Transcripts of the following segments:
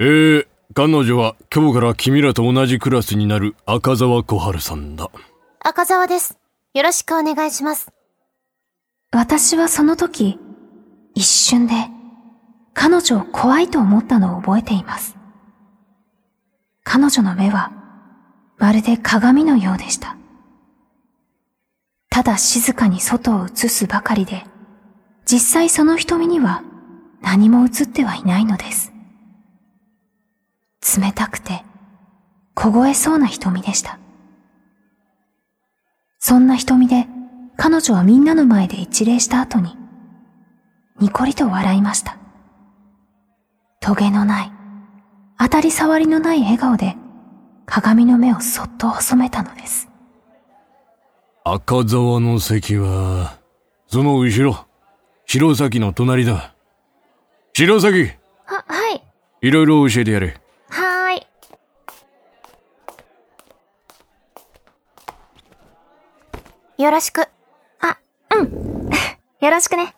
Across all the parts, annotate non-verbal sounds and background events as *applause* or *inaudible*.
えー、彼女は今日から君らと同じクラスになる赤澤小春さんだ。赤澤です。よろしくお願いします。私はその時、一瞬で、彼女を怖いと思ったのを覚えています。彼女の目は、まるで鏡のようでした。ただ静かに外を映すばかりで、実際その瞳には何も映ってはいないのです。冷たくて、凍えそうな瞳でした。そんな瞳で彼女はみんなの前で一礼した後に、ニコリと笑いました。トゲのない、当たり障りのない笑顔で鏡の目をそっと細めたのです。赤澤の席は、その後ろ、白崎の隣だ。白崎、は、はい。いろいろ教えてやれ。よろしく。あ、うん。*laughs* よろしくね。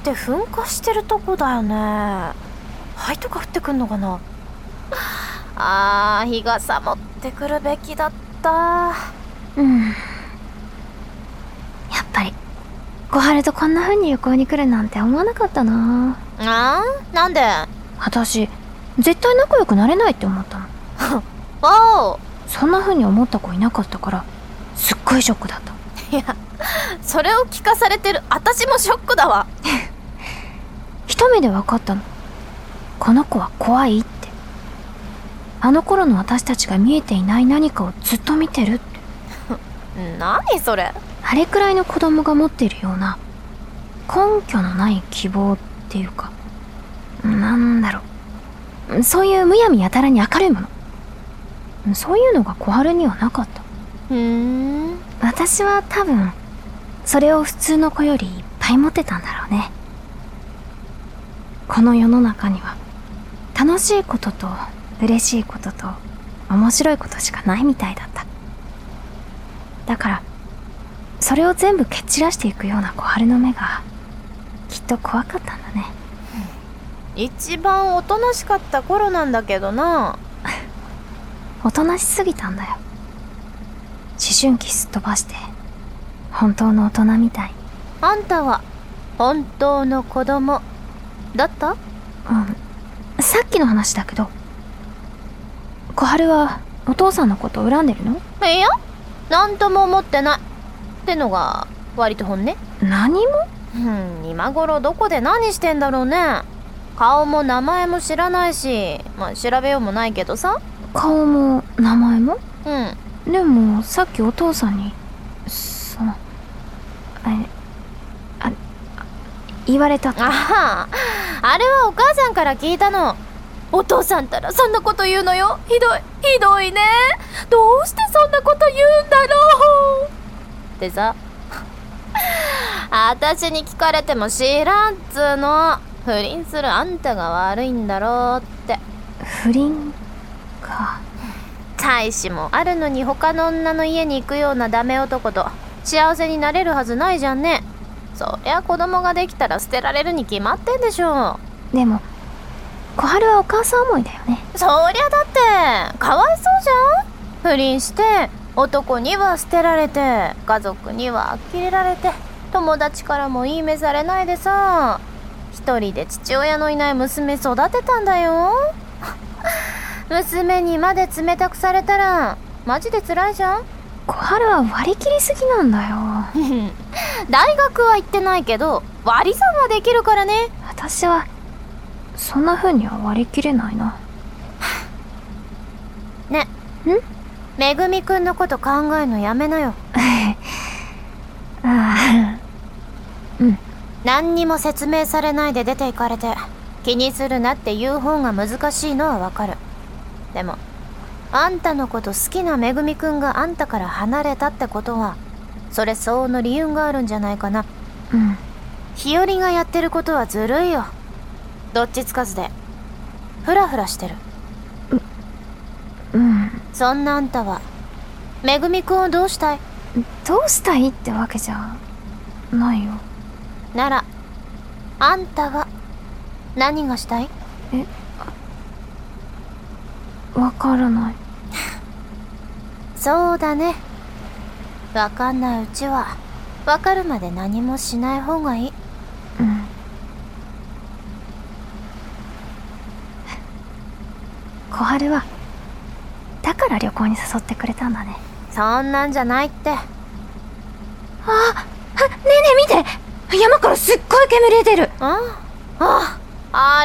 って噴火してるとこだよね。灰とか降ってくんのかな？あー日傘持ってくるべきだった。うん。やっぱり、小春とこんな風に旅行に来るなんて思わなかったな。あーなんで？私、絶対仲良くなれないって思ったの。*laughs* おう。そんな風に思った子いなかったから、すっごいショックだった。いやそれを聞かされてる私もショックだわ *laughs* 一目で分かったの。この子は怖いって。あの頃の私たちが見えていない何かをずっと見てるって。*laughs* 何それ？あれくらいの子供が持っているような、根拠のない希望っていうか、なんだろう。そういうむやみやたらに明るいもの。そういうのが小春にはなかった。ふーん私は多分、それを普通の子よりいっぱい持ってたんだろうね。この世の中には、楽しいことと嬉しいことと面白いことしかないみたいだった。だから、それを全部蹴っ散らしていくような小春の目が、きっと怖かったんだね。一番おとなしかった頃なんだけどな *laughs* おとなしすぎたんだよ。思春期すっ飛ばして、本当の大人みたいに。あんたは本当の子供だった？うん。さっきの話だけど、小春はお父さんのこと恨んでるの？いやなんとも思ってないってのが割と本音。何も？うん今頃どこで何してんだろうね。顔も名前も知らないしまあ調べようもないけどさ。顔も名前も？うん。でもさっきお父さんにそのえあ言われたってあは。あれはお母さんから聞いたの。お父さんたらそんなこと言うのよ。ひどい。ひどいね。どうしてそんなこと言うんだろう。ってさ。*laughs* 私に聞かれても知らんっつーの。不倫するあんたが悪いんだろうって。不倫か。大志もあるのに他の女の家に行くようなダメ男と幸せになれるはずないじゃんねそりゃ子供ができたら捨てられるに決まってんでしょでも小春はお母さん思いだよね。そりゃだってかわいそうじゃん。不倫して男には捨てられて家族には呆れられて友達からもいい目されないでさ一人で父親のいない娘育てたんだよ。*laughs* 娘にまで冷たくされたらマジで辛いじゃん小春は割り切りすぎなんだよ。*laughs* 大学は行ってないけど割り算はできるからね。私はそんな風には割り切れないな。*laughs* ね。めぐみくんのこと考えるのやめなよ。*laughs* あ何にも説明されないで出て行かれて気にするなって言う方が難しいのはわかる。でもあんたのこと好きなめぐみくんがあんたから離れたってことはそれ相応の理由があるんじゃないかな。あうん。日和がやってることはずるいよ。どっちつかずで。フラフラしてる。うん。そんなあんたはめぐみくんをどうしたい？どうしたいってわけじゃないよ。ならあんたは何がしたい？わからない。そうだね。わかんないうちはわかるまで何もしない方がいい。うん。小春はだから旅行に誘ってくれたんだね。そんなんじゃないって。ああねえねえ見て。山からすっごい煙出てる。あああ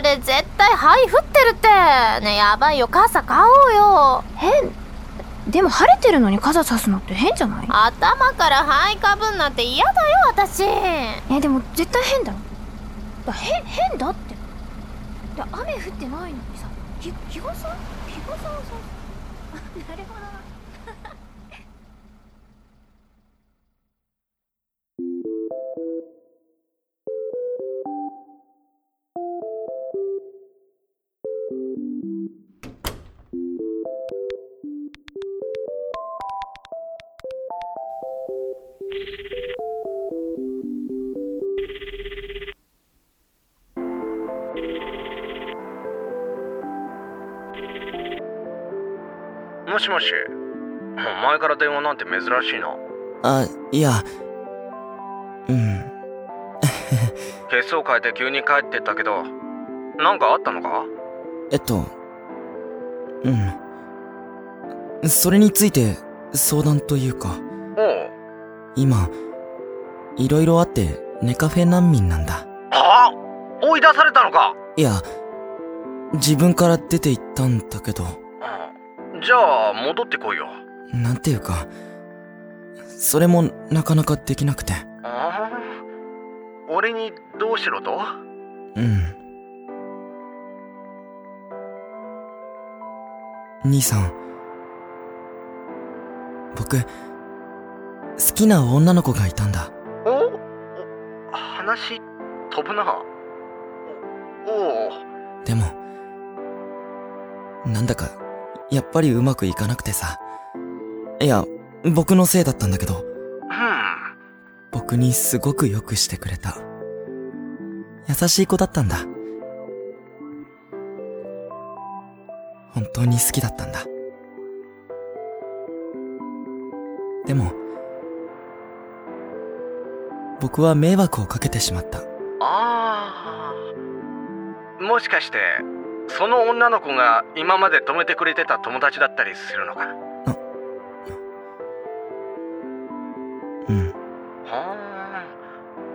れ絶対灰降ってるって。ねやばいよ。傘買おうよ。変。でも晴れてるのに傘さすのって変じゃない？頭から灰かぶんなんて嫌だよ私。えでも絶対変だろ。だ変変だって。だ雨降ってないのにさ日日傘日傘をさなるほどなもしもしお前から電話なんて珍しいなあ、いや。うん。*laughs* 血相変えて急に帰ってったけどなんかあったのか？えっと。うん。それについて相談というか、今、いろいろあってネカフェ難民なんだ。あ？追い出されたのか？いや、自分から出て行ったんだけど、じゃあ戻ってこいよなんていうか、それもなかなかできなくて。ああ俺にどうしろと？うん。兄さん。僕、好きな女の子がいたんだ。おお話飛ぶなおおうでも、なんだか、やっぱりうまくいかなくてさ。いや、僕のせいだったんだけど、うん僕にすごく良くしてくれた。優しい子だったんだ。本当に好きだったんだ。でも、僕は迷惑をかけてしまった。ああもしかしてその女の子が今まで止めてくれてた友達だったりするのか？うん。は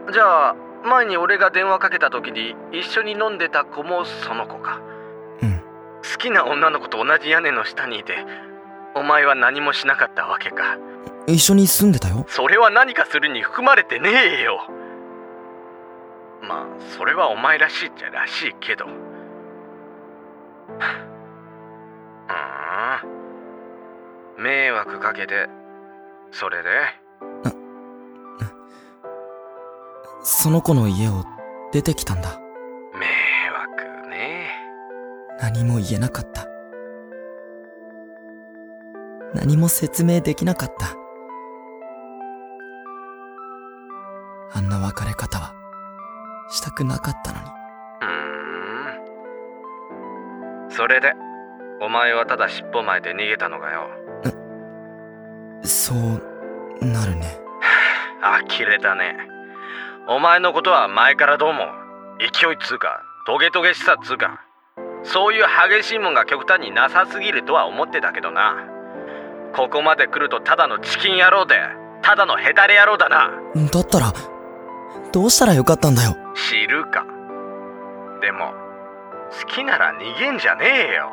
あじゃあ前に俺が電話かけた時に一緒に飲んでた子もその子かうん。好きな女の子と同じ屋根の下にいてお前は何もしなかったわけか一緒に住んでたよ。それは何かするに含まれてねえよまあそれはお前らしいっちゃらしいけどふーん迷惑かけてそれで？その子の家を出てきたんだ。迷惑ね何も言えなかった。何も説明できなかった。あんな別れ方は、したくなかったのに。ふーん。それでお前はただ尻尾巻いて逃げたのかよ。そう、なるね。*sighs* 呆れたね。お前のことは前からどうも勢いっつうかトゲトゲしさっつうか。そういう激しいもんが極端になさすぎるとは思ってたけどな。ここまで来るとただのチキン野郎でただのヘタレ野郎だな。だったら、どうしたらよかったんだよ。知るか。でも好きなら逃げんじゃねえよ。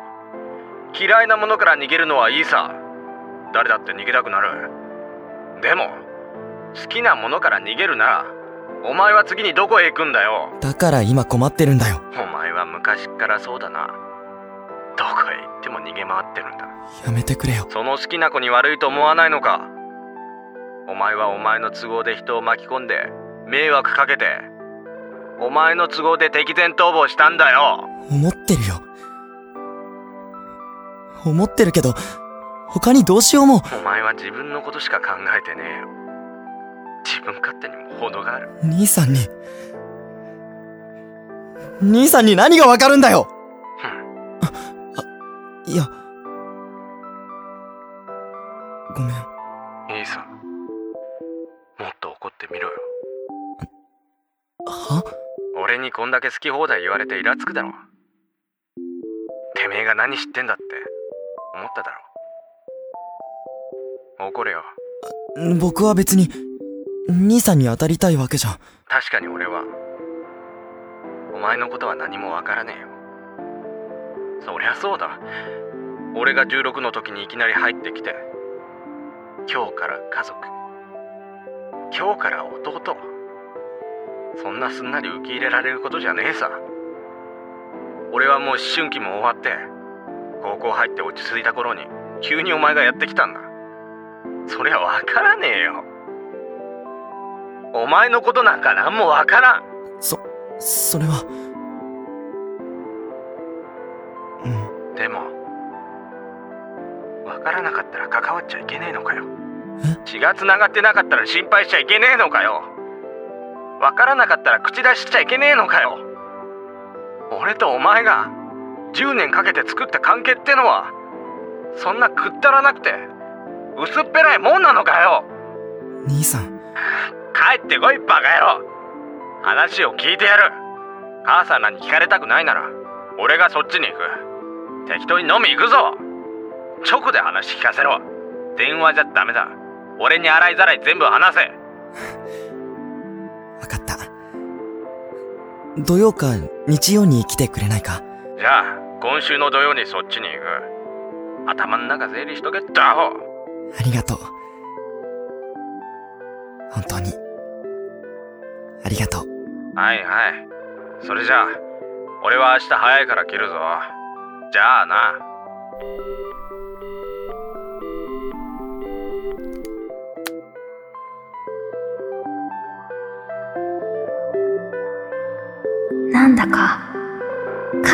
嫌いなものから逃げるのはいいさ。誰だって逃げたくなる。でも好きなものから逃げるならお前は次にどこへ行くんだよ。だから今困ってるんだよ。お前は昔っからそうだな。どこへ行っても逃げ回ってるんだ。やめてくれよ。その好きな子に悪いと思わないのか。お前はお前の都合で人を巻き込んで迷惑かけてお前の都合で敵前逃亡したんだよ。思ってるよ。思ってるけど、他にどうしようも。お前は自分のことしか考えてねえよ。自分勝手にも程がある。兄さんに、兄さんに何がわかるんだよ。ふん。いや、にこんだけ好き放題言われてイラつくだろ。てめえが何知ってんだって思っただろ。怒れよ。僕は別に、兄さんに当たりたいわけじゃ。確かに俺は。お前のことは何もわからねえよ。そりゃそうだ。俺が16の時にいきなり入ってきて今日から家族。今日から弟そんなすんなり受け入れられることじゃねえさ。俺はもう思春期も終わって高校入って落ち着いた頃に急にお前がやってきたんだ。そりゃわからねえよ。お前のことなんか何もわからん。そ、それは。うん。でも分からなかったら関わっちゃいけねえのかよ。血が繋がってなかったら心配しちゃいけねえのかよ分からなかったら口出ししちゃいけねえのかよ。俺とお前が10年かけて作った関係ってのはそんなくったらなくて薄っぺらいもんなのかよ。兄さん、帰ってこいバカ野郎。話を聞いてやる。母さんらに聞かれたくないなら俺がそっちに行く。適当に飲み行くぞ。直で話聞かせろ。電話じゃダメだ。俺に洗いざらい全部話せ *laughs* わかった。土曜か日曜に来てくれないか？じゃあ今週の土曜にそっちに行く頭ん中整理しとけってアホありがとう。本当に。ありがとう。はいはいそれじゃあ俺は明日早いから切るぞじゃあな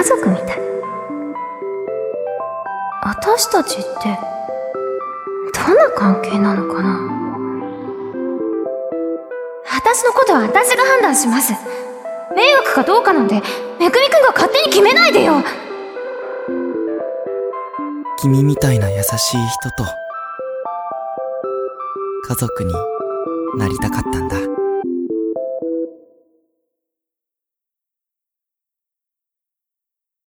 家族みたい。私たちって、どんな関係なのかな？私のことは私が判断します。迷惑かどうかなんて、めぐみくんが勝手に決めないでよ君みたいな優しい人と、家族になりたかったんだ。